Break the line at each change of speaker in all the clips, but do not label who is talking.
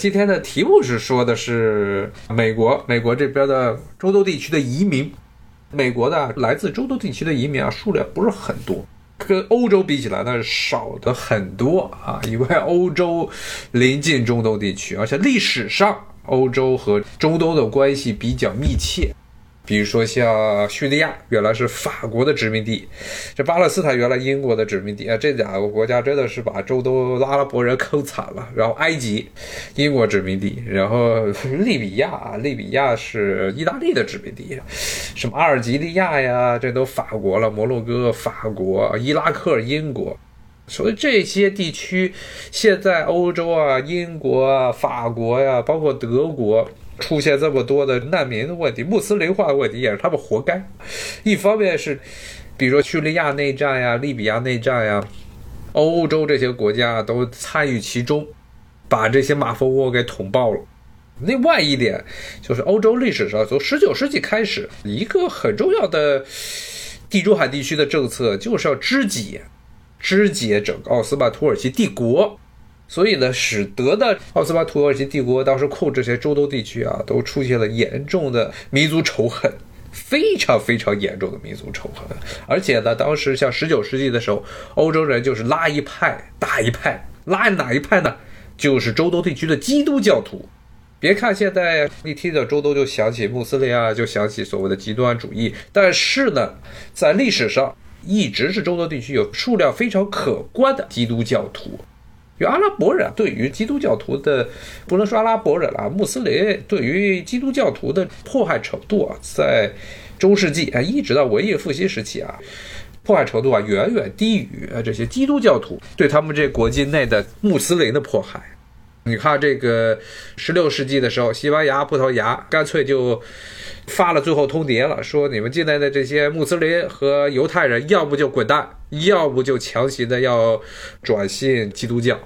今天的题目是说的是美国，美国这边的中东地区的移民。美国的来自中东地区的移民啊，数量不是很多，跟欧洲比起来呢，少的很多啊。因为欧洲临近中东地区，而且历史上欧洲和中东的关系比较密切。比如说像叙利亚，原来是法国的殖民地；这巴勒斯坦原来英国的殖民地啊，这两个国家真的是把中东阿拉伯人坑惨了。然后埃及，英国殖民地；然后利比亚，利比亚是意大利的殖民地；什么阿尔及利亚呀，这都法国了；摩洛哥，法国；伊拉克，英国。所以这些地区现在欧洲啊，英国啊，法国呀，包括德国。出现这么多的难民的问题、穆斯林化的问题，也是他们活该。一方面是，比如说叙利亚内战呀、利比亚内战呀，欧洲这些国家都参与其中，把这些马蜂窝给捅爆了。另外一点就是，欧洲历史上从十九世纪开始，一个很重要的地中海地区的政策就是要肢解、肢解整个奥斯曼土耳其帝国。所以呢，使得的奥斯曼土耳其帝国当时控制这些中东地区啊，都出现了严重的民族仇恨，非常非常严重的民族仇恨。而且呢，当时像十九世纪的时候，欧洲人就是拉一派打一派，拉哪一派呢？就是中东地区的基督教徒。别看现在一提到中东就想起穆斯林啊，就想起所谓的极端主义，但是呢，在历史上一直是中东地区有数量非常可观的基督教徒。因为阿拉伯人对于基督教徒的，不能说阿拉伯人啊，穆斯林对于基督教徒的迫害程度啊，在中世纪啊，一直到文艺复兴时期啊，迫害程度啊，远远低于这些基督教徒对他们这国境内的穆斯林的迫害。你看这个十六世纪的时候，西班牙、葡萄牙干脆就发了最后通牒了，说你们境内的这些穆斯林和犹太人，要不就滚蛋，要不就强行的要转信基督教。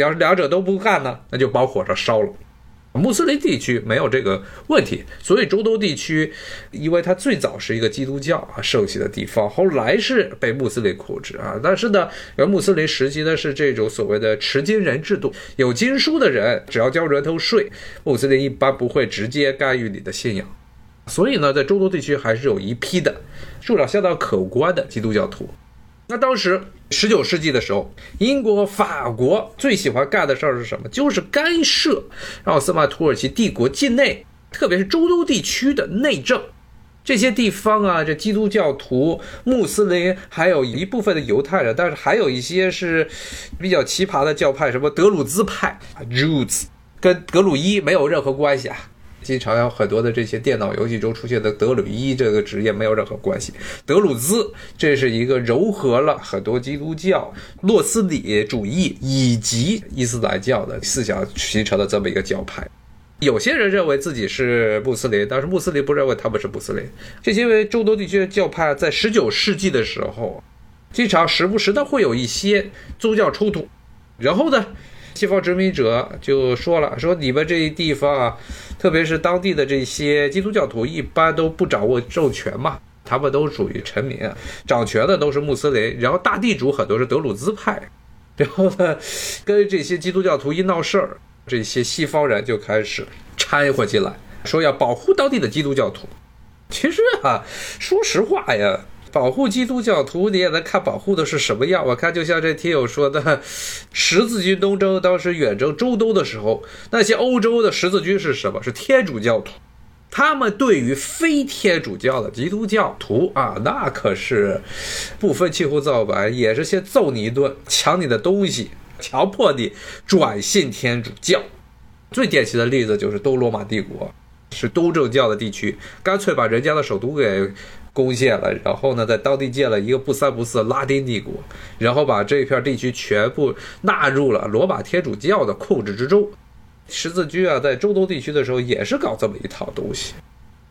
要是两者都不干呢，那就把火烧了。穆斯林地区没有这个问题，所以中东地区，因为它最早是一个基督教啊盛行的地方，后来是被穆斯林控制啊。但是呢，而穆斯林实行的是这种所谓的持金人制度，有经书的人只要交人头税，穆斯林一般不会直接干预你的信仰。所以呢，在中东地区还是有一批的数量相当可观的基督教徒。那当时十九世纪的时候，英国和、法国最喜欢干的事儿是什么？就是干涉奥斯曼土耳其帝国境内，特别是中东地区的内政。这些地方啊，这基督教徒、穆斯林，还有一部分的犹太人，但是还有一些是比较奇葩的教派，什么德鲁兹派 （Druze），跟格鲁伊没有任何关系啊。经常有很多的这些电脑游戏中出现的德鲁伊这个职业没有任何关系。德鲁兹这是一个糅合了很多基督教、洛斯底主义以及伊斯兰教的思想形成的这么一个教派。有些人认为自己是穆斯林，但是穆斯林不认为他们是穆斯林。这些中东地区的教派在十九世纪的时候，经常时不时的会有一些宗教冲突。然后呢？西方殖民者就说了：“说你们这一地方啊，特别是当地的这些基督教徒，一般都不掌握政权嘛，他们都属于臣民，掌权的都是穆斯林，然后大地主很多是德鲁兹派，然后呢，跟这些基督教徒一闹事儿，这些西方人就开始掺和进来，说要保护当地的基督教徒。其实啊，说实话呀。”保护基督教徒，你也能看保护的是什么样？我看就像这听友说的，十字军东征当时远征中东的时候，那些欧洲的十字军是什么？是天主教徒，他们对于非天主教的基督教徒啊，那可是不分青红皂白，也是先揍你一顿，抢你的东西，强迫你转信天主教。最典型的例子就是东罗马帝国，是东正教的地区，干脆把人家的首都给。攻陷了，然后呢，在当地建了一个不三不四的拉丁帝国，然后把这一片地区全部纳入了罗马天主教的控制之中。十字军啊，在中东地区的时候也是搞这么一套东西，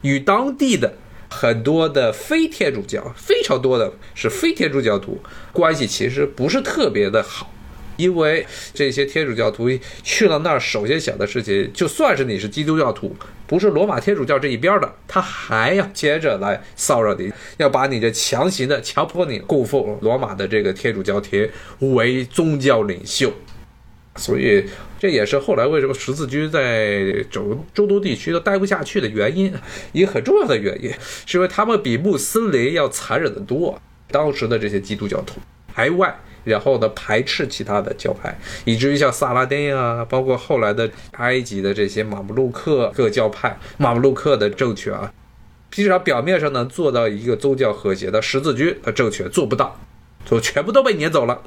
与当地的很多的非天主教，非常多的是非天主教徒关系其实不是特别的好。因为这些天主教徒去了那儿，首先想的事情，就算是你是基督教徒，不是罗马天主教这一边的，他还要接着来骚扰你，要把你这强行的强迫你供奉罗马的这个天主教廷为宗教领袖。所以这也是后来为什么十字军在中中东地区都待不下去的原因，一个很重要的原因，是因为他们比穆斯林要残忍得多。当时的这些基督教徒排外，然后呢排斥其他的教派，以至于像萨拉丁啊，包括后来的埃及的这些马布鲁克各教派、马布鲁克的政权啊，至少表面上能做到一个宗教和谐的十字军的政权做不到，就全部都被撵走了。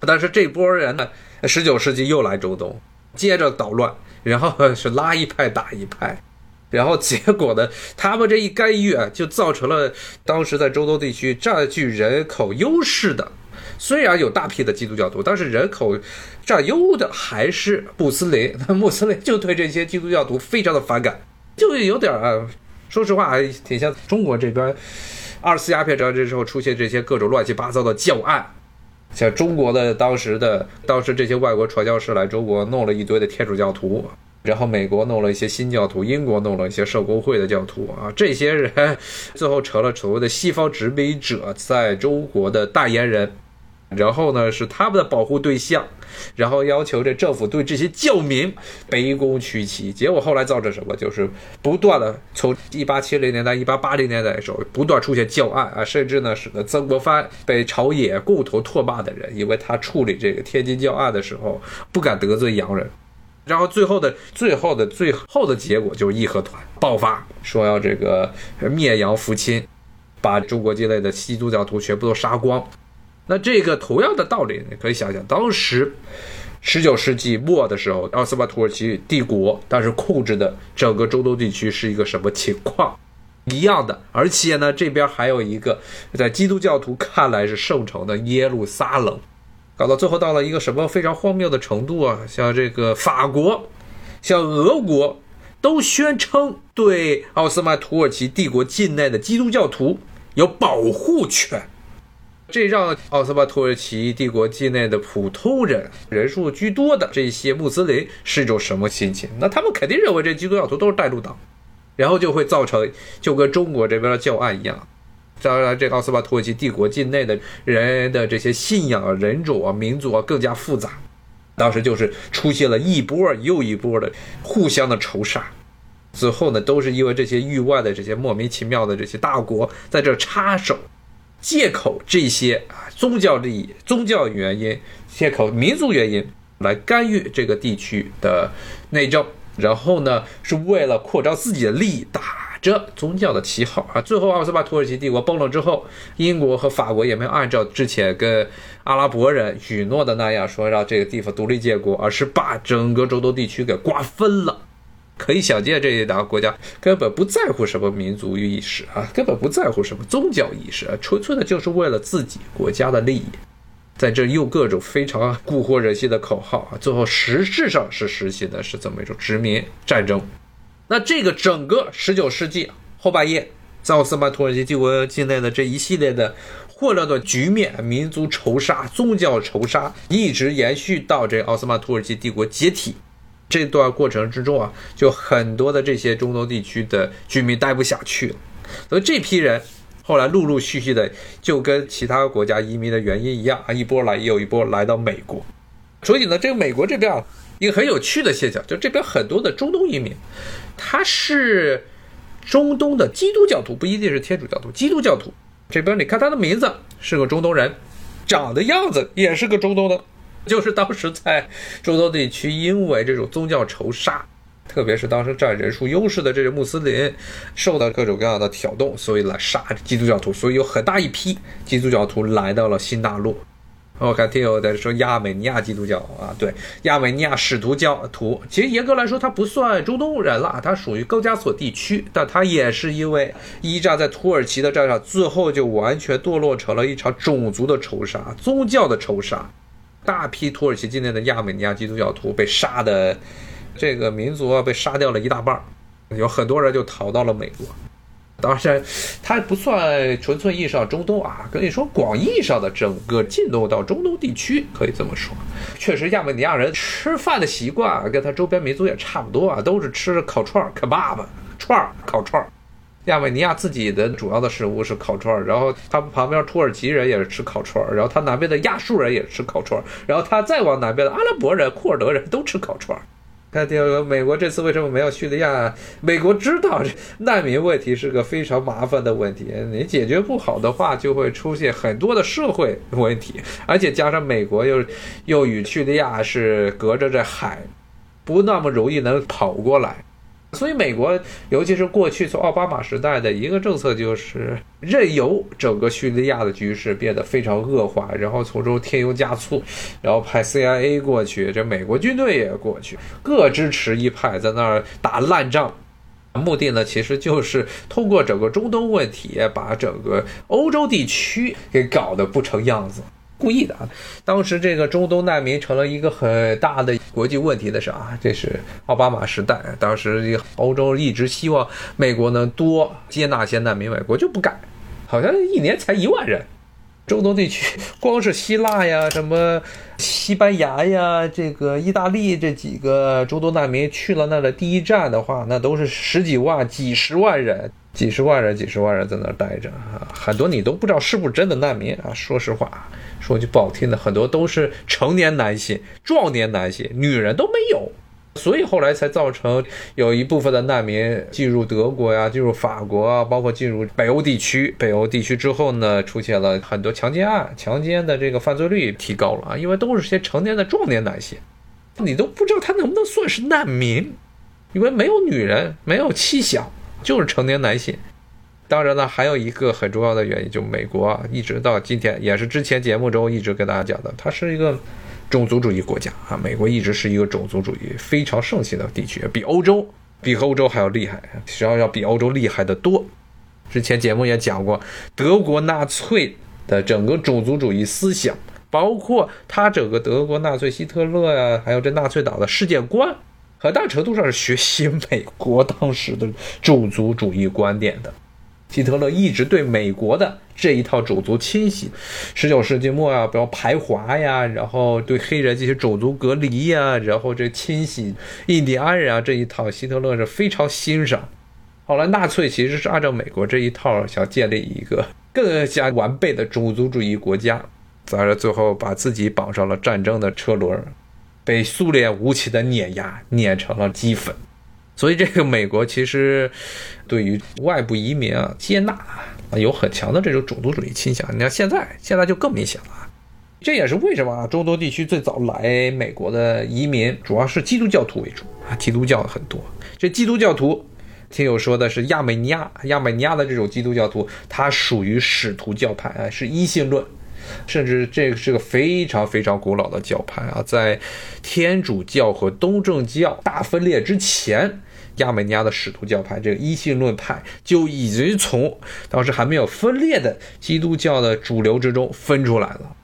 但是这波人呢？十九世纪又来中东，接着捣乱，然后是拉一派打一派，然后结果呢，他们这一干预啊，就造成了当时在中东地区占据人口优势的，虽然有大批的基督教徒，但是人口占优的还是穆斯林。那穆斯林就对这些基督教徒非常的反感，就有点啊，说实话还挺像中国这边二次鸦片战争时候出现这些各种乱七八糟的教案。像中国的当时的当时这些外国传教士来中国弄了一堆的天主教徒，然后美国弄了一些新教徒，英国弄了一些圣公会的教徒啊，这些人 最后成了所谓的西方殖民者在中国的代言人。然后呢，是他们的保护对象，然后要求这政府对这些教民卑躬屈膝。结果后来造成什么？就是不断的从一八七零年代、一八八零年代的时候，不断出现教案啊，甚至呢，使得曾国藩被朝野共同唾骂的人，因为他处理这个天津教案的时候不敢得罪洋人。然后最后的最后的最后的结果就是义和团爆发，说要这个灭洋扶清，把中国境内的基督教徒全部都杀光。那这个同样的道理，你可以想想，当时十九世纪末的时候，奥斯曼土耳其帝国当时控制的整个中东地区是一个什么情况？一样的，而且呢，这边还有一个在基督教徒看来是圣城的耶路撒冷，搞到最后到了一个什么非常荒谬的程度啊？像这个法国，像俄国，都宣称对奥斯曼土耳其帝国境内的基督教徒有保护权。这让奥斯曼土耳其帝国境内的普通人人数居多的这些穆斯林是一种什么心情？那他们肯定认为这基督教徒都是带路党，然后就会造成就跟中国这边的教案一样。当然，这奥斯曼土耳其帝国境内的人的这些信仰啊、人种啊、民族啊更加复杂。当时就是出现了一波又一波的互相的仇杀，最后呢，都是因为这些域外的这些莫名其妙的这些大国在这插手。借口这些啊宗教利益、宗教原因，借口民族原因来干预这个地区的内政，然后呢是为了扩张自己的利益，打着宗教的旗号啊。最后奥斯曼土耳其帝国崩了之后，英国和法国也没有按照之前跟阿拉伯人允诺的那样说让这个地方独立建国，而是把整个中东地区给瓜分了。可以想见，这一两个国家根本不在乎什么民族意识啊，根本不在乎什么宗教意识啊，纯粹的就是为了自己国家的利益，在这用各种非常蛊惑人心的口号啊，最后实质上是实行的是这么一种殖民战争。那这个整个十九世纪后半叶，在奥斯曼土耳其帝国境内的这一系列的混乱的局面，民族仇杀、宗教仇杀，一直延续到这奥斯曼土耳其帝国解体。这段过程之中啊，就很多的这些中东地区的居民待不下去了，所以这批人后来陆陆续续的就跟其他国家移民的原因一样啊，一波来又一波来到美国。所以呢，这个美国这边啊，一个很有趣的现象，就这边很多的中东移民，他是中东的基督教徒，不一定是天主教徒，基督教徒。这边你看他的名字是个中东人，长的样子也是个中东的。就是当时在中东地区，因为这种宗教仇杀，特别是当时占人数优势的这些穆斯林，受到各种各样的挑动，所以来杀基督教徒，所以有很大一批基督教徒来到了新大陆。我看听友在说亚美尼亚基督教啊，对，亚美尼亚使徒教徒，其实严格来说他不算中东人了，他属于高加索地区，但他也是因为一战在土耳其的战场，最后就完全堕落成了一场种族的仇杀、宗教的仇杀。大批土耳其境内的亚美尼亚基督教徒被杀的，这个民族啊被杀掉了一大半有很多人就逃到了美国。当然，它不算纯粹意义上中东啊，跟你说广义上的整个进入到中东地区，可以这么说。确实，亚美尼亚人吃饭的习惯跟他周边民族也差不多啊，都是吃烤串、kebab 串、烤串儿。亚美尼亚自己的主要的食物是烤串儿，然后他旁边土耳其人也是吃烤串儿，然后他南边的亚述人也吃烤串儿，然后他再往南边的阿拉伯人、库尔德人都吃烤串儿。看这个美国这次为什么没有叙利亚？美国知道这难民问题是个非常麻烦的问题，你解决不好的话，就会出现很多的社会问题，而且加上美国又又与叙利亚是隔着这海，不那么容易能跑过来。所以，美国尤其是过去从奥巴马时代的一个政策，就是任由整个叙利亚的局势变得非常恶化，然后从中添油加醋，然后派 CIA 过去，这美国军队也过去，各支持一派在那儿打烂仗，目的呢，其实就是通过整个中东问题，把整个欧洲地区给搞得不成样子。故意的啊！当时这个中东难民成了一个很大的国际问题的时候啊，这是奥巴马时代。当时欧洲一直希望美国能多接纳些难民，美国就不干，好像一年才一万人。中东地区 光是希腊呀、什么西班牙呀、这个意大利这几个中东难民去了那的第一站的话，那都是十几万、几十万人、几十万人、几十万人在那儿待着啊，很多你都不知道是不是真的难民啊。说实话。说句不好听的，很多都是成年男性、壮年男性，女人都没有，所以后来才造成有一部分的难民进入德国呀、进入法国啊，包括进入北欧地区。北欧地区之后呢，出现了很多强奸案，强奸的这个犯罪率提高了啊，因为都是些成年的壮年男性，你都不知道他能不能算是难民，因为没有女人，没有妻小，就是成年男性。当然呢，还有一个很重要的原因，就美国啊，一直到今天，也是之前节目中一直跟大家讲的，它是一个种族主义国家啊。美国一直是一个种族主义非常盛行的地区，比欧洲比欧洲还要厉害，实际上要比欧洲厉害的多。之前节目也讲过，德国纳粹的整个种族主义思想，包括他整个德国纳粹希特勒呀，还有这纳粹党的世界观，很大程度上是学习美国当时的种族主义观点的。希特勒一直对美国的这一套种族清洗，十九世纪末啊，比如排华呀，然后对黑人这些种族隔离呀，然后这清洗印第安人啊这一套，希特勒是非常欣赏。后来纳粹其实是按照美国这一套，想建立一个更加完备的种族主义国家，但是最后把自己绑上了战争的车轮，被苏联无情的碾压，碾成了齑粉。所以，这个美国其实对于外部移民啊接纳啊有很强的这种种族主义倾向。你看现在，现在就更明显了。这也是为什么啊，中东地区最早来美国的移民主要是基督教徒为主啊，基督教很多。这基督教徒，听友说的是亚美尼亚，亚美尼亚的这种基督教徒，它属于使徒教派啊，是一性论。甚至这个是个非常非常古老的教派啊，在天主教和东正教大分裂之前，亚美尼亚的使徒教派这个一性论派就已经从当时还没有分裂的基督教的主流之中分出来了。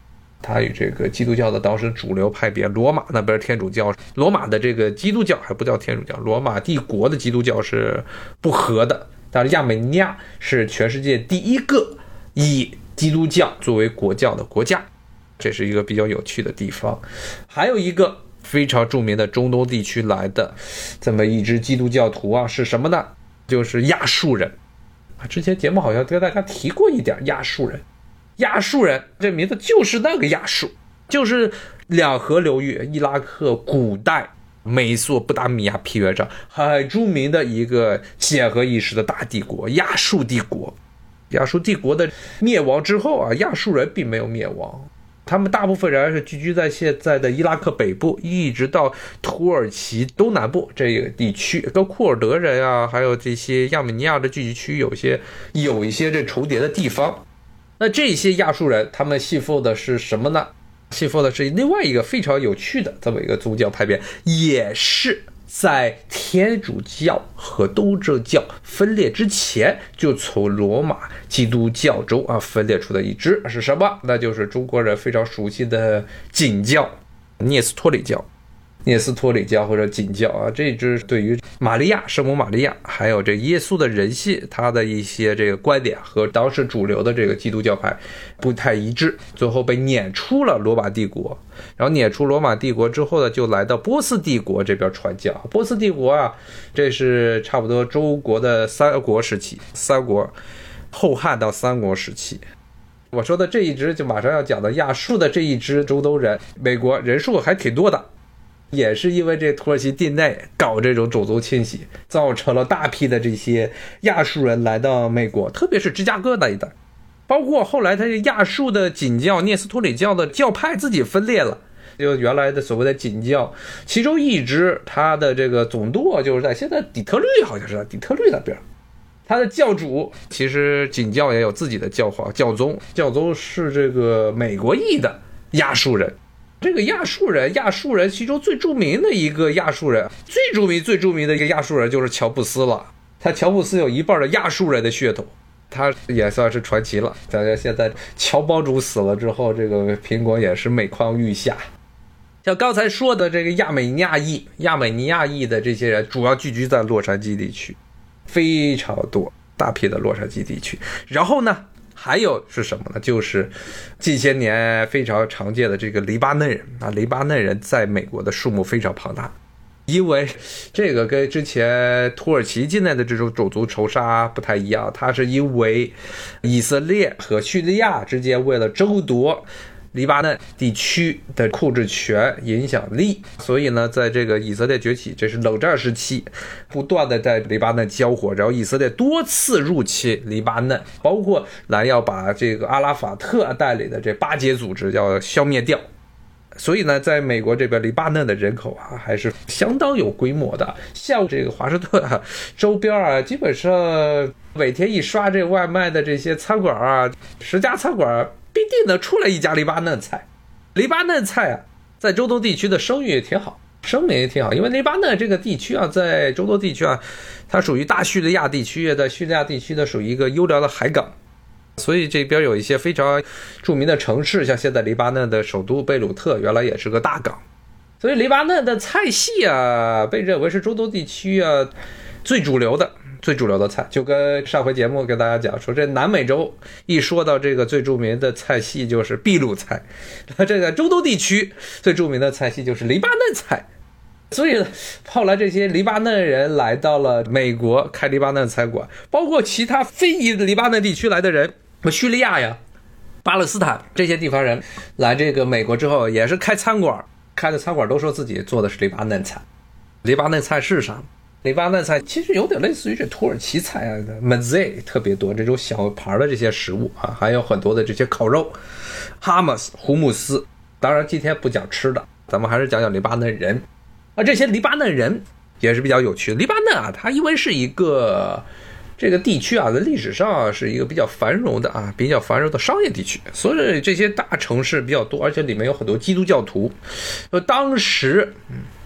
它与这个基督教的当时主流派别罗马那边天主教，罗马的这个基督教还不叫天主教，罗马帝国的基督教是不和的。但是亚美尼亚是全世界第一个以基督教作为国教的国家，这是一个比较有趣的地方。还有一个非常著名的中东地区来的这么一支基督教徒啊，是什么呢？就是亚述人啊。之前节目好像跟大家提过一点亚述人。亚述人这名字就是那个亚述，就是两河流域伊拉克古代美索不达米亚平原上很著名的一个显赫一时的大帝国——亚述帝国。亚述帝国的灭亡之后啊，亚述人并没有灭亡，他们大部分人是聚居在现在的伊拉克北部，一直到土耳其东南部这个地区，跟库尔德人啊，还有这些亚美尼亚的聚集区有些有一些这重叠的地方。那这些亚述人，他们信奉的是什么呢？信奉的是另外一个非常有趣的这么一个宗教派别，也是。在天主教和东正教分裂之前，就从罗马基督教中啊分裂出的一支是什么？那就是中国人非常熟悉的景教——聂斯托里教。聂斯托里教或者景教啊，这支对于玛利亚圣母玛利亚，还有这耶稣的人性，他的一些这个观点和当时主流的这个基督教派不太一致，最后被撵出了罗马帝国。然后撵出罗马帝国之后呢，就来到波斯帝国这边传教。波斯帝国啊，这是差不多中国的三国时期，三国后汉到三国时期。我说的这一支就马上要讲的亚述的这一支中东人，美国人数还挺多的。也是因为这土耳其境内搞这种种族清洗，造成了大批的这些亚述人来到美国，特别是芝加哥那一带，包括后来他这亚述的景教聂斯托里教的教派自己分裂了，就原来的所谓的景教，其中一支他的这个总舵就是在现在底特律，好像是在底特律那边，他的教主其实景教也有自己的教皇教宗，教宗是这个美国裔的亚述人。这个亚述人，亚述人其中最著名的一个亚述人，最著名、最著名的一个亚述人就是乔布斯了。他乔布斯有一半的亚述人的血统，他也算是传奇了。大家现在乔帮主死了之后，这个苹果也是每况愈下。像刚才说的这个亚美尼亚裔、亚美尼亚裔的这些人，主要聚居在洛杉矶地区，非常多，大批的洛杉矶地区。然后呢？还有是什么呢？就是近些年非常常见的这个黎巴嫩人啊，黎巴嫩人在美国的数目非常庞大，因为这个跟之前土耳其境内的这种种族仇杀不太一样，它是因为以色列和叙利亚之间为了争夺。黎巴嫩地区的控制权、影响力，所以呢，在这个以色列崛起，这是冷战时期，不断的在黎巴嫩交火，然后以色列多次入侵黎巴嫩，包括来要把这个阿拉法特带领的这巴结组织要消灭掉。所以呢，在美国这边，黎巴嫩的人口啊，还是相当有规模的。像这个华盛顿啊，周边啊，基本上每天一刷这外卖的这些餐馆啊，十家餐馆。必定能出来一家黎巴嫩菜，黎巴嫩菜啊，在中东地区的声誉也挺好，声名也挺好。因为黎巴嫩这个地区啊，在中东地区啊，它属于大叙利亚地区，在叙利亚地区呢，属于一个优良的海港，所以这边有一些非常著名的城市，像现在黎巴嫩的首都贝鲁特，原来也是个大港，所以黎巴嫩的菜系啊，被认为是中东地区啊最主流的。最主流的菜，就跟上回节目跟大家讲说，这南美洲一说到这个最著名的菜系就是秘鲁菜，那这个中东地区最著名的菜系就是黎巴嫩菜。所以后来这些黎巴嫩人来到了美国开黎巴嫩餐馆，包括其他非裔黎巴嫩地区来的人，什么叙利亚呀、巴勒斯坦这些地方人来这个美国之后，也是开餐馆，开的餐馆都说自己做的是黎巴嫩菜。黎巴嫩菜是啥？黎巴嫩菜其实有点类似于这土耳其菜啊 m a z e 特别多这种小盘的这些食物啊，还有很多的这些烤肉，Hamas 胡姆斯。当然今天不讲吃的，咱们还是讲讲黎巴嫩人啊。这些黎巴嫩人也是比较有趣的。黎巴嫩啊，它因为是一个这个地区啊，在历史上是一个比较繁荣的啊，比较繁荣的商业地区，所以这些大城市比较多，而且里面有很多基督教徒。呃，当时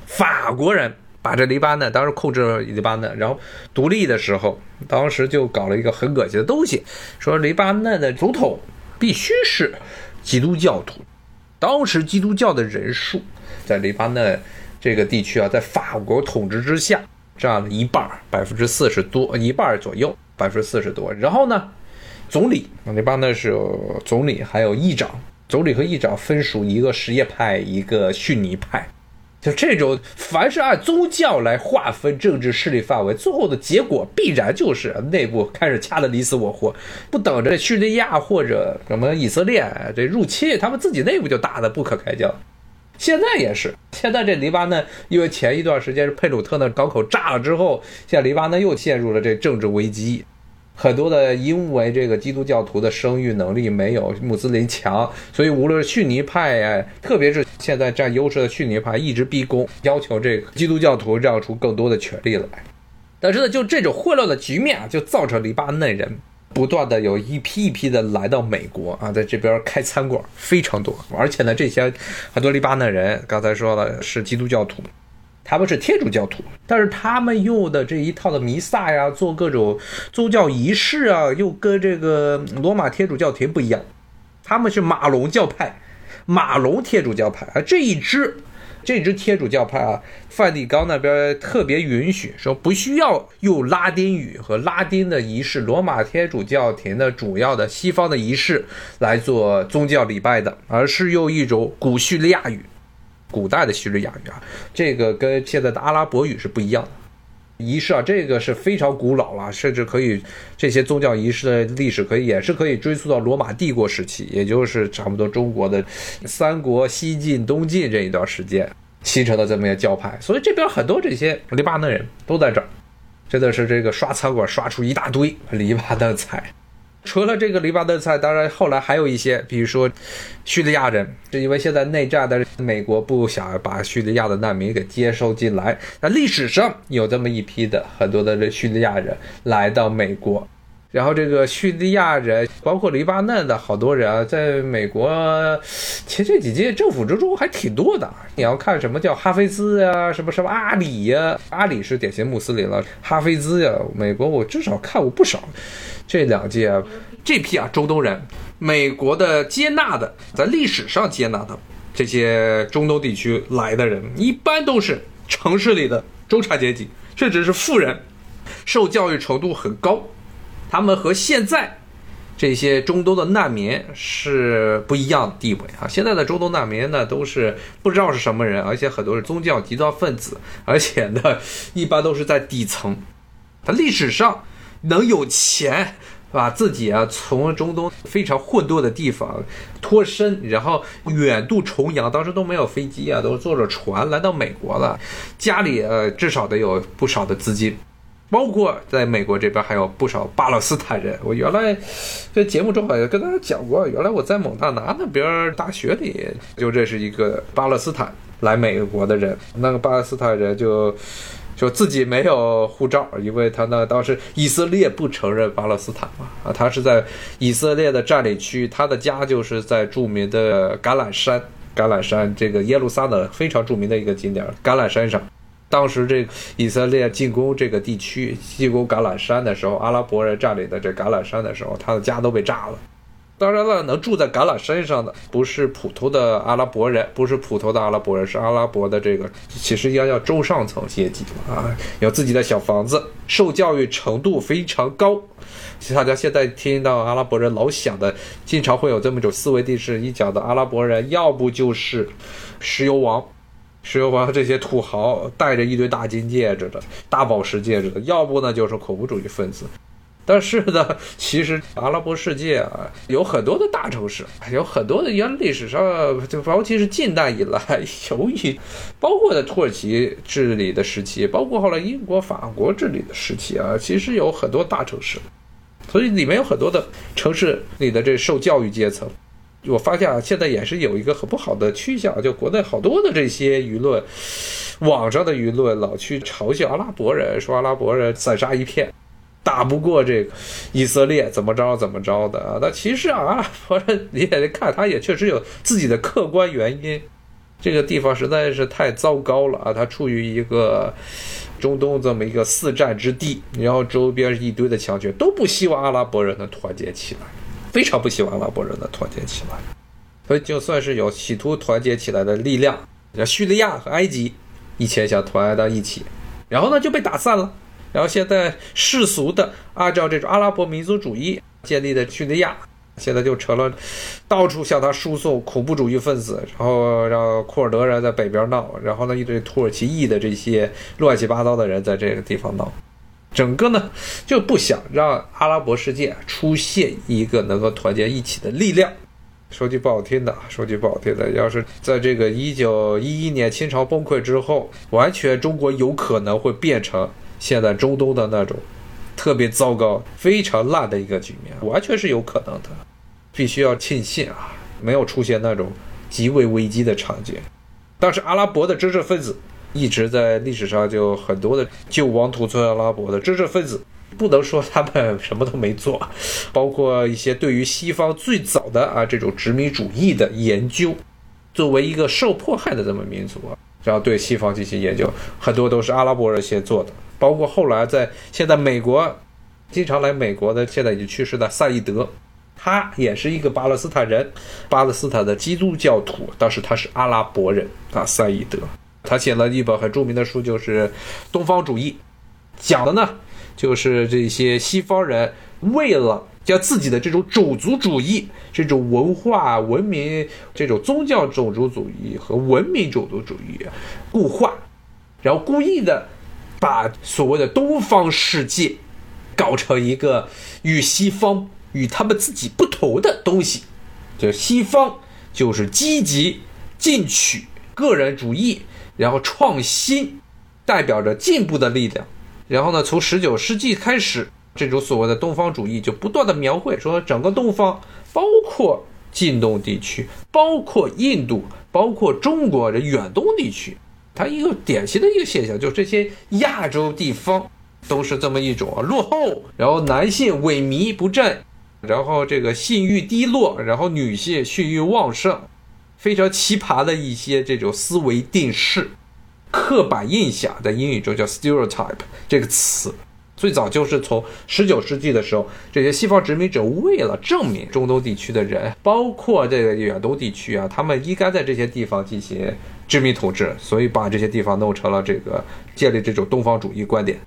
法国人。把这黎巴嫩当时控制了黎巴嫩，然后独立的时候，当时就搞了一个很恶心的东西，说黎巴嫩的总统必须是基督教徒。当时基督教的人数在黎巴嫩这个地区啊，在法国统治之下占了一半，百分之四十多，一半左右，百分之四十多。然后呢，总理黎巴嫩是有总理，还有议长，总理和议长分属一个什叶派，一个逊尼派。就这种，凡是按宗教来划分政治势力范围，最后的结果必然就是内部开始掐得你死我活，不等着叙利亚或者什么以色列这入侵，他们自己内部就打得不可开交。现在也是，现在这黎巴嫩因为前一段时间是佩鲁特那港口炸了之后，现在黎巴嫩又陷入了这政治危机。很多的，因为这个基督教徒的生育能力没有穆斯林强，所以无论是逊尼派呀，特别是现在占优势的逊尼派，一直逼宫，要求这个基督教徒让出更多的权利来。但是呢，就这种混乱的局面啊，就造成黎巴嫩人不断的有一批一批的来到美国啊，在这边开餐馆非常多，而且呢，这些很多黎巴嫩人刚才说了是基督教徒。他们是天主教徒，但是他们用的这一套的弥撒呀，做各种宗教仪式啊，又跟这个罗马天主教廷不一样。他们是马龙教派，马龙天主教派啊。这一支这支天主教派啊，梵蒂冈那边特别允许说不需要用拉丁语和拉丁的仪式，罗马天主教廷的主要的西方的仪式来做宗教礼拜的，而是用一种古叙利亚语，古代的叙利亚语啊，这个跟现在的阿拉伯语是不一样的。仪式啊，这个是非常古老了，甚至可以这些宗教仪式的历史可以也是可以追溯到罗马帝国时期，也就是差不多中国的三国西晋、东晋这一段时间形成的这么一个教派。所以这边很多这些黎巴嫩人都在这儿，真的是这个刷餐馆刷出一大堆黎巴嫩菜。除了这个黎巴嫩菜，当然后来还有一些，比如说叙利亚人，是因为现在内战的美国不想把叙利亚的难民给接收进来。那历史上有这么一批的很多的这叙利亚人来到美国，然后这个叙利亚人，包括黎巴嫩的好多人啊，在美国其实这几届政府之中还挺多的。你要看什么叫哈菲兹呀，什么什么阿里呀，阿里是典型穆斯林了，哈菲兹呀，美国我至少看过不少。这两届啊，这批啊中东人，美国的接纳的，在历史上接纳的这些中东地区来的人，一般都是城市里的中产阶级，甚至是富人，受教育程度很高。他们和现在这些中东的难民是不一样的地位啊！现在的中东难民呢，都是不知道是什么人，而且很多是宗教极端分子，而且呢，一般都是在底层。他历史上。能有钱把自己啊从中东非常混沌的地方脱身，然后远渡重洋，当时都没有飞机啊，都坐着船来到美国了。家里呃至少得有不少的资金，包括在美国这边还有不少巴勒斯坦人。我原来在节目中好像跟大家讲过，原来我在蒙大拿那边大学里就认识一个巴勒斯坦来美国的人，那个巴勒斯坦人就。说自己没有护照，因为他呢当时以色列不承认巴勒斯坦嘛，啊，他是在以色列的占领区，他的家就是在著名的橄榄山，橄榄山这个耶路撒冷非常著名的一个景点，橄榄山上，当时这以色列进攻这个地区，进攻橄榄山的时候，阿拉伯人占领的这橄榄山的时候，他的家都被炸了。当然了，能住在橄榄山上的不是普通的阿拉伯人，不是普通的阿拉伯人，是阿拉伯的这个，其实应该叫中上层阶级啊，有自己的小房子，受教育程度非常高。大家现在听到阿拉伯人老想的，经常会有这么一种思维定式：一讲的阿拉伯人，要不就是石油王，石油王这些土豪戴着一堆大金戒指的大宝石戒指的，要不呢就是恐怖主义分子。但是呢，其实阿拉伯世界啊，有很多的大城市，有很多的原历史上，就尤其是近代以来，由于包括在土耳其治理的时期，包括后来英国、法国治理的时期啊，其实有很多大城市，所以里面有很多的城市里的这受教育阶层。我发现啊，现在也是有一个很不好的趋向，就国内好多的这些舆论，网上的舆论老去嘲笑阿拉伯人，说阿拉伯人散沙一片。打不过这个以色列怎么着怎么着的啊？那其实啊，阿拉伯人你也得看，他也确实有自己的客观原因。这个地方实在是太糟糕了啊！它处于一个中东这么一个四战之地，然后周边一堆的强权都不希望阿拉伯人能团结起来，非常不希望阿拉伯人的团结起来。所以就算是有企图团结起来的力量，像叙利亚和埃及以前想团结到一起，然后呢就被打散了。然后现在世俗的按照这种阿拉伯民族主义建立的叙利亚，现在就成了到处向他输送恐怖主义分子，然后让库尔德人在北边闹，然后呢一堆土耳其裔的这些乱七八糟的人在这个地方闹，整个呢就不想让阿拉伯世界出现一个能够团结一起的力量。说句不好听的，说句不好听的，要是在这个一九一一年清朝崩溃之后，完全中国有可能会变成。现在中东的那种特别糟糕、非常烂的一个局面，完全是有可能的。必须要庆幸啊，没有出现那种极为危机的场景。但是阿拉伯的知识分子一直在历史上就很多的救亡图存阿拉伯的知识分子，不能说他们什么都没做，包括一些对于西方最早的啊这种殖民主义的研究，作为一个受迫害的这么民族啊，然后对西方进行研究，很多都是阿拉伯人先做的。包括后来在现在美国，经常来美国的，现在已经去世的赛义德，他也是一个巴勒斯坦人，巴勒斯坦的基督教徒，但是他是阿拉伯人啊。赛义德，他写了一本很著名的书，就是《东方主义》，讲的呢就是这些西方人为了将自己的这种种族主义、这种文化文明、这种宗教种族主义和文明种族主义固化，然后故意的把所谓的东方世界搞成一个与西方。与他们自己不同的东西，就西方就是积极进取、个人主义，然后创新，代表着进步的力量。然后呢，从十九世纪开始，这种所谓的东方主义就不断的描绘说，整个东方，包括近东地区，包括印度，包括中国的远东地区，它一个典型的一个现象，就是这些亚洲地方都是这么一种落后，然后男性萎靡不振。然后这个性欲低落，然后女性性欲旺盛，非常奇葩的一些这种思维定式、刻板印象，在英语中叫 stereotype 这个词，最早就是从十九世纪的时候，这些西方殖民者为了证明中东地区的人，包括这个远东地区啊，他们应该在这些地方进行殖民统治，所以把这些地方弄成了这个建立这种东方主义观点。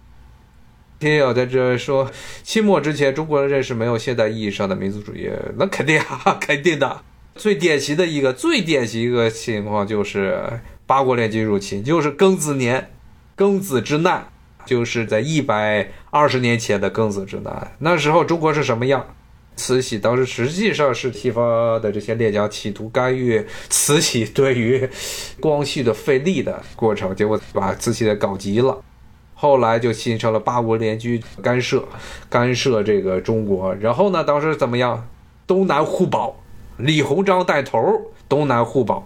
天友在这说，清末之前，中国人认识没有现代意义上的民族主义，那肯定啊，肯定的。最典型的一个，最典型一个情况就是八国联军入侵，就是庚子年，庚子之难，就是在一百二十年前的庚子之难。那时候中国是什么样？慈禧当时实际上是西方的这些列强企图干预慈禧对于光绪的废立的过程，结果把慈禧给搞急了。后来就形成了八国联军干涉，干涉这个中国。然后呢，当时怎么样？东南互保，李鸿章带头，东南互保。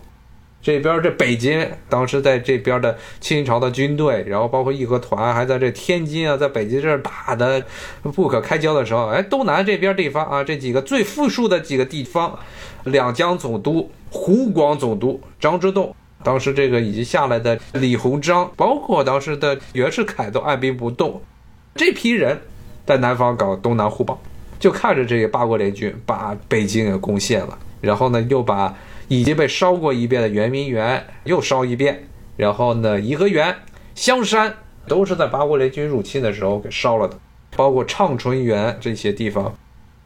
这边这北京，当时在这边的清朝的军队，然后包括义和团，还在这天津啊，在北京这儿打的不可开交的时候，哎，东南这边地方啊，这几个最富庶的几个地方，两江总督、湖广总督张之洞。当时这个已经下来的李鸿章，包括当时的袁世凯都按兵不动，这批人在南方搞东南互保，就看着这个八国联军把北京给攻陷了，然后呢又把已经被烧过一遍的圆明园又烧一遍，然后呢颐和园、香山都是在八国联军入侵的时候给烧了的，包括畅春园这些地方。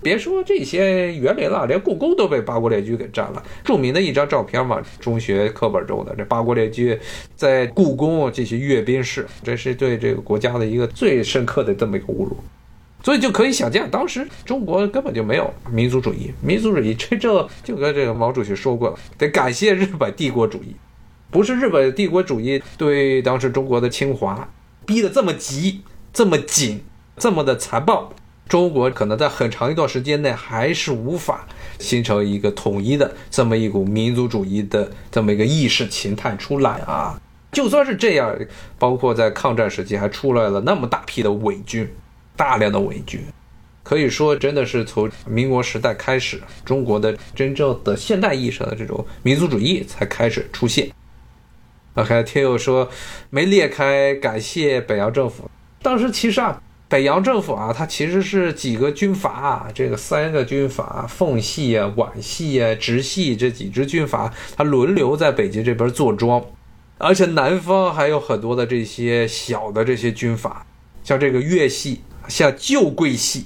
别说这些园林了，连故宫都被八国联军给占了。著名的一张照片嘛，中学课本中的这八国联军在故宫进行阅兵式，这是对这个国家的一个最深刻的这么一个侮辱。所以就可以想见，当时中国根本就没有民族主义，民族主义真正就跟这个毛主席说过了，得感谢日本帝国主义，不是日本帝国主义对当时中国的侵华逼得这么急、这么紧、这么的残暴。中国可能在很长一段时间内还是无法形成一个统一的这么一股民族主义的这么一个意识形态出来啊！就算是这样，包括在抗战时期还出来了那么大批的伪军，大量的伪军，可以说真的是从民国时代开始，中国的真正的现代意义上的这种民族主义才开始出现。啊，还有听友说没裂开，感谢北洋政府，当时其实啊。北洋政府啊，它其实是几个军阀，这个三个军阀，奉系啊、皖系啊、直系这几支军阀，它轮流在北京这边坐庄，而且南方还有很多的这些小的这些军阀，像这个粤系，像旧桂系，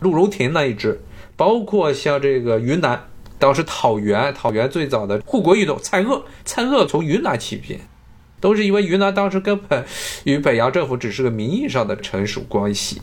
陆荣廷那一支，包括像这个云南，当时讨袁，讨袁最早的护国运动，蔡锷，蔡锷从云南起兵。都是因为云南当时根本与北洋政府只是个名义上的臣属关系。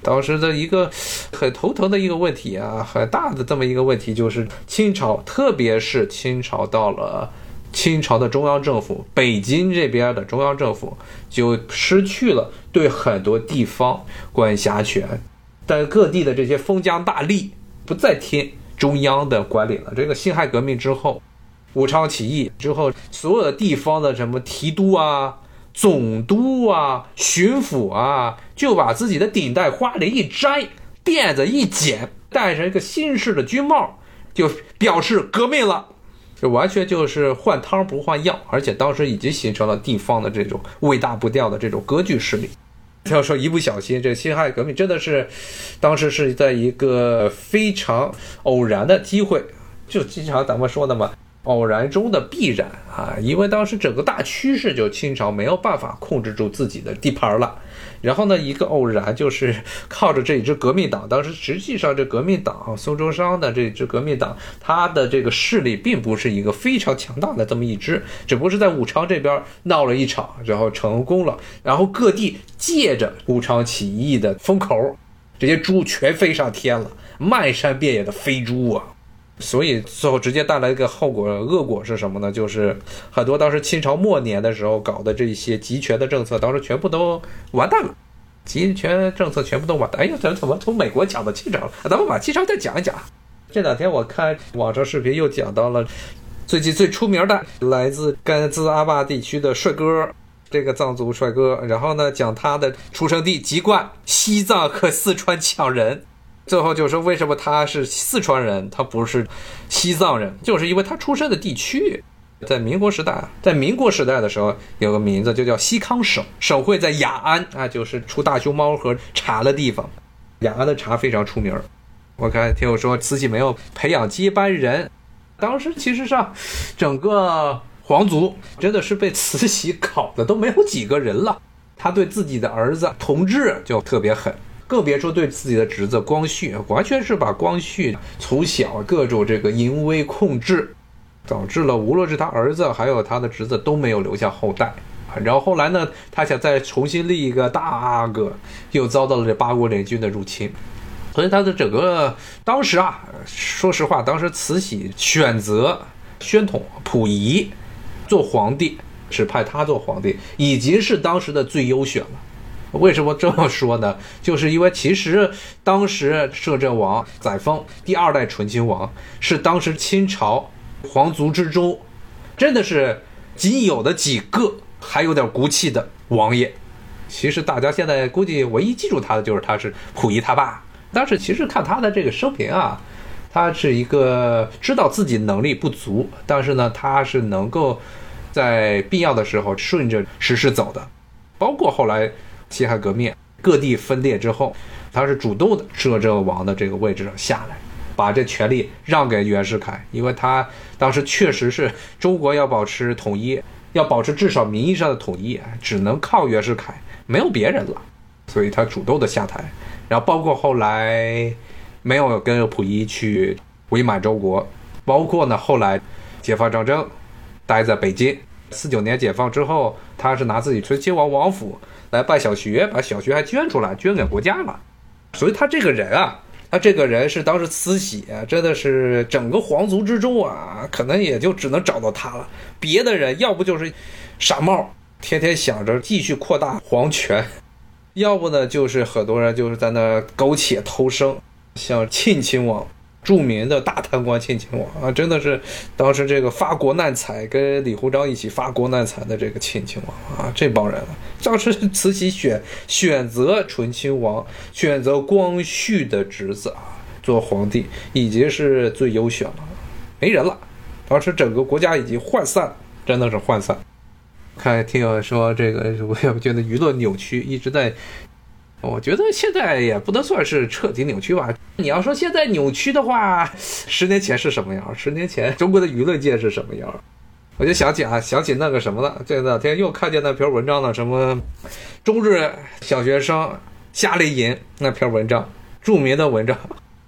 当时的一个很头疼的一个问题啊，很大的这么一个问题就是清朝，特别是清朝到了清朝的中央政府，北京这边的中央政府就失去了对很多地方管辖权，但各地的这些封疆大吏不再听中央的管理了。这个辛亥革命之后。武昌起义之后，所有的地方的什么提督啊、总督啊、巡抚啊，就把自己的顶戴花翎一摘，辫子一剪，戴上一个新式的军帽，就表示革命了。就完全就是换汤不换药，而且当时已经形成了地方的这种尾大不掉的这种割据势力。要说一不小心，这辛亥革命真的是当时是在一个非常偶然的机会，就经常咱们说的嘛。偶然中的必然啊，因为当时整个大趋势就清朝没有办法控制住自己的地盘了，然后呢，一个偶然就是靠着这一支革命党，当时实际上这革命党孙中山的这支革命党，他的这个势力并不是一个非常强大的这么一支，只不过是在武昌这边闹了一场，然后成功了，然后各地借着武昌起义的风口，这些猪全飞上天了，漫山遍野的飞猪啊。所以最后直接带来一个后果，恶果是什么呢？就是很多当时清朝末年的时候搞的这些集权的政策，当时全部都完蛋了，集权政策全部都完蛋。哎呀，咱怎么从美国讲到清朝了？咱们把清朝再讲一讲。这两天我看网上视频又讲到了最近最出名的来自甘孜阿坝地区的帅哥，这个藏族帅哥，然后呢讲他的出生地籍贯西藏和四川抢人。最后就是为什么他是四川人，他不是西藏人，就是因为他出生的地区，在民国时代，在民国时代的时候有个名字就叫西康省，省会在雅安啊，就是出大熊猫和茶的地方。雅安的茶非常出名我看听我说慈禧没有培养接班人，当时其实上整个皇族真的是被慈禧搞的都没有几个人了。他对自己的儿子同治就特别狠。更别说对自己的侄子光绪，完全是把光绪从小各种这个淫威控制，导致了无论是他儿子还有他的侄子都没有留下后代。然后后来呢，他想再重新立一个大阿哥，又遭到了这八国联军的入侵，所以他的整个当时啊，说实话，当时慈禧选择宣统溥仪做皇帝，是派他做皇帝，已经是当时的最优选了。为什么这么说呢？就是因为其实当时摄政王载沣第二代醇亲王是当时清朝皇族之中，真的是仅有的几个还有点骨气的王爷。其实大家现在估计唯一记住他的就是他是溥仪他爸。但是其实看他的这个生平啊，他是一个知道自己能力不足，但是呢，他是能够在必要的时候顺着时势走的，包括后来。辛亥革命各地分裂之后，他是主动的摄政王的这个位置上下来，把这权力让给袁世凯，因为他当时确实是中国要保持统一，要保持至少名义上的统一，只能靠袁世凯，没有别人了，所以他主动的下台。然后包括后来没有跟溥仪去伪满洲国，包括呢后来解放战争待在北京，四九年解放之后，他是拿自己醇亲王王府。来办小学，把小学还捐出来，捐给国家了。所以他这个人啊，他这个人是当时慈禧啊，真的是整个皇族之中啊，可能也就只能找到他了。别的人要不就是傻帽，天天想着继续扩大皇权；要不呢，就是很多人就是在那苟且偷生，像庆亲王。著名的大贪官庆亲王啊，真的是当时这个发国难财，跟李鸿章一起发国难财的这个庆亲王啊，这帮人，当时慈禧选选择醇亲王，选择光绪的侄子啊做皇帝，已经是最优选了，没人了。当时整个国家已经涣散，真的是涣散。看听友说这个，我也觉得舆论扭曲，一直在。我觉得现在也不能算是彻底扭曲吧。你要说现在扭曲的话，十年前是什么样？十年前中国的舆论界是什么样？我就想起啊，想起那个什么了。这两天又看见那篇文章了，什么中日小学生夏令营那篇文章，著名的文章。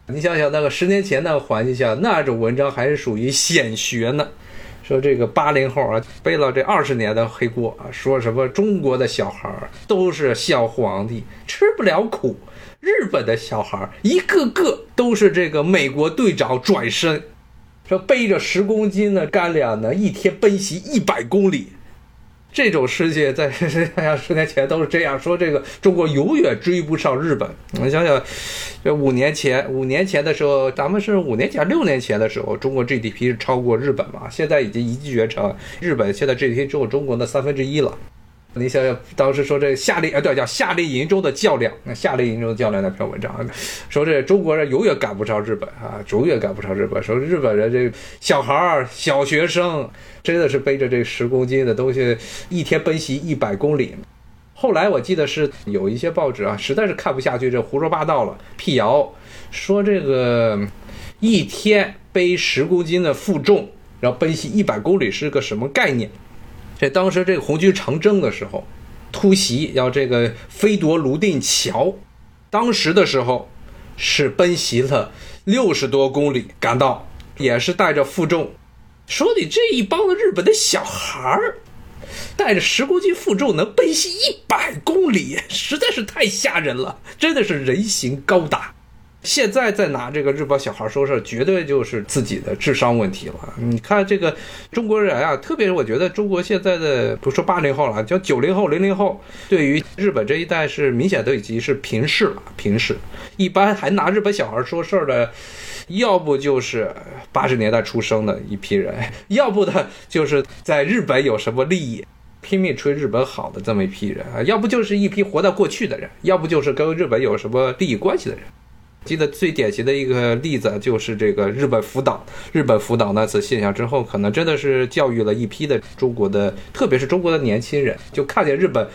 你想想那个十年前那个环境下，那种文章还是属于显学呢。说这个八零后啊，背了这二十年的黑锅啊，说什么中国的小孩都是小皇帝，吃不了苦；日本的小孩一个个都是这个美国队长转身，说背着十公斤的干粮呢，一天奔袭一百公里。这种世界在十年前都是这样说，这个中国永远追不上日本。你想想，这五年前，五年前的时候，咱们是五年前、六年前的时候，中国 GDP 是超过日本嘛？现在已经一骑绝尘，日本现在 GDP 只有中国的三分之一了。你想想，当时说这夏令，呃，对，叫夏令营中的较量。夏令营中的较量那篇文章，说这中国人永远赶不上日本啊，永远赶不上日本。说日本人这小孩儿、小学生，真的是背着这十公斤的东西，一天奔袭一百公里。后来我记得是有一些报纸啊，实在是看不下去这胡说八道了，辟谣说这个一天背十公斤的负重，然后奔袭一百公里是个什么概念？这当时这个红军长征的时候，突袭要这个飞夺泸定桥，当时的时候是奔袭了六十多公里赶到，也是带着负重。说你这一帮子日本的小孩儿，带着十公斤负重能奔袭一百公里，实在是太吓人了，真的是人形高达。现在再拿这个日本小孩说事儿，绝对就是自己的智商问题了。你看这个中国人啊，特别是我觉得中国现在的，不说八零后了，叫九零后、零零后，对于日本这一代是明显都已经是平视了，平视。一般还拿日本小孩说事儿的，要不就是八十年代出生的一批人，要不的就是在日本有什么利益，拼命吹日本好的这么一批人啊，要不就是一批活在过去的人，要不就是跟日本有什么利益关系的人。记得最典型的一个例子就是这个日本福岛，日本福岛那次现象之后，可能真的是教育了一批的中国的，特别是中国的年轻人，就看见日本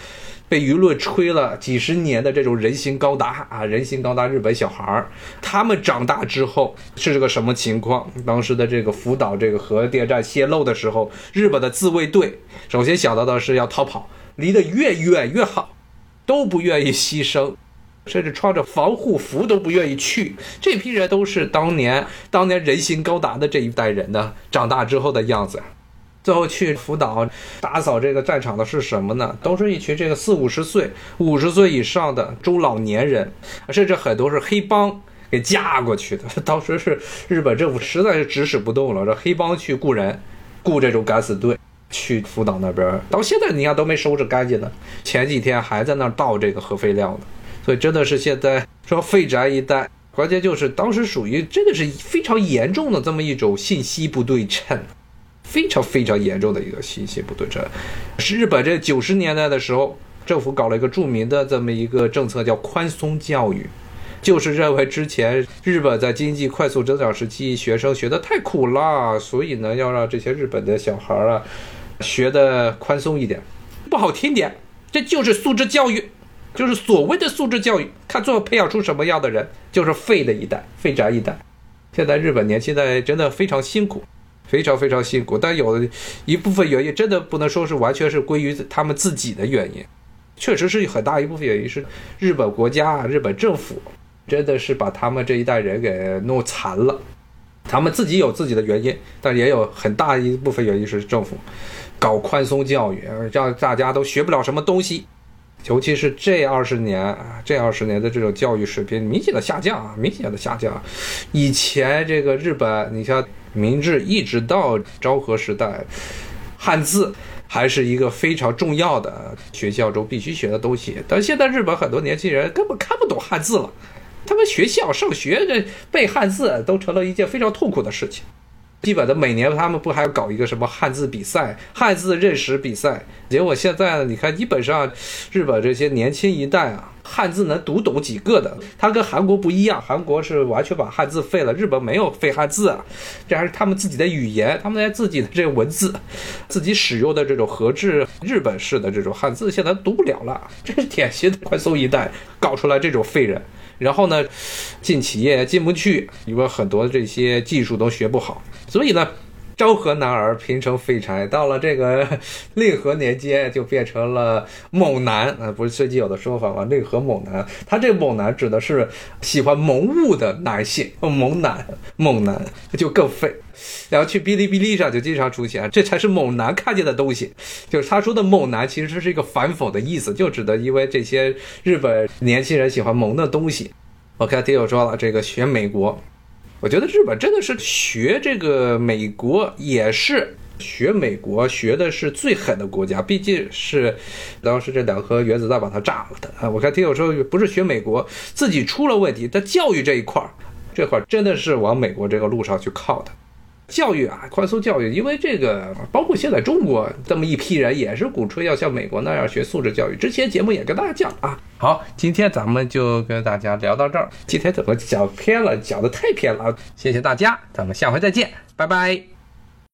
被舆论吹了几十年的这种人形高达啊，人形高达日本小孩儿，他们长大之后是个什么情况？当时的这个福岛这个核电站泄漏的时候，日本的自卫队首先想到的是要逃跑，离得越远越好，都不愿意牺牲。甚至穿着防护服都不愿意去，这批人都是当年当年人心高达的这一代人呢，长大之后的样子。最后去福岛打扫这个战场的是什么呢？都是一群这个四五十岁、五十岁以上的中老年人，甚至很多是黑帮给嫁过去的。当时是日本政府实在是指使不动了，让黑帮去雇人，雇这种敢死队去福岛那边。到现在你看都没收拾干净呢，前几天还在那倒这个核废料呢。所以真的是现在说废宅一代，关键就是当时属于真的是非常严重的这么一种信息不对称，非常非常严重的一个信息不对称。是日本这九十年代的时候，政府搞了一个著名的这么一个政策，叫宽松教育，就是认为之前日本在经济快速增长时期，学生学的太苦了，所以呢要让这些日本的小孩儿啊学的宽松一点，不好听点，这就是素质教育。就是所谓的素质教育，看最后培养出什么样的人，就是废的一代，废宅一代。现在日本年轻人真的非常辛苦，非常非常辛苦。但有一部分原因，真的不能说是完全是归于他们自己的原因，确实是很大一部分原因是日本国家、日本政府真的是把他们这一代人给弄残了。他们自己有自己的原因，但也有很大一部分原因是政府搞宽松教育，让大家都学不了什么东西。尤其是这二十年，这二十年的这种教育水平明显的下降啊，明显的下降。以前这个日本，你像明治一直到昭和时代，汉字还是一个非常重要的学校中必须学的东西。但现在日本很多年轻人根本看不懂汉字了，他们学校上学这背汉字都成了一件非常痛苦的事情。基本的每年他们不还要搞一个什么汉字比赛、汉字认识比赛？结果现在呢，你看基本上日本这些年轻一代啊，汉字能读懂几个的？他跟韩国不一样，韩国是完全把汉字废了，日本没有废汉字啊，这还是他们自己的语言，他们在自己的这个文字，自己使用的这种合制日本式的这种汉字，现在读不了了。这是典型的宽松一代搞出来这种废人。然后呢，进企业进不去，因为很多这些技术都学不好，所以呢，昭和男儿平成废柴，到了这个 令和年间就变成了猛男啊，不是最近有的说法吗？令和猛男，他这个猛男指的是喜欢萌物的男性，猛男，猛男就更废。然后去哔哩哔哩上就经常出现，这才是猛男看见的东西。就是他说的猛男，其实是一个反讽的意思，就指的因为这些日本年轻人喜欢萌的东西。我看听友说了，这个学美国，我觉得日本真的是学这个美国也是学美国学的是最狠的国家，毕竟是当时这两颗原子弹把它炸了的啊。我看听友说不是学美国，自己出了问题，但教育这一块儿，这块儿真的是往美国这个路上去靠的。教育啊，宽松教育，因为这个，包括现在中国这么一批人也是鼓吹要像美国那样学素质教育。之前节目也跟大家讲啊，好，今天咱们就跟大家聊到这儿。今天怎么讲偏了，讲的太偏了，谢谢大家，咱们下回再见，拜拜。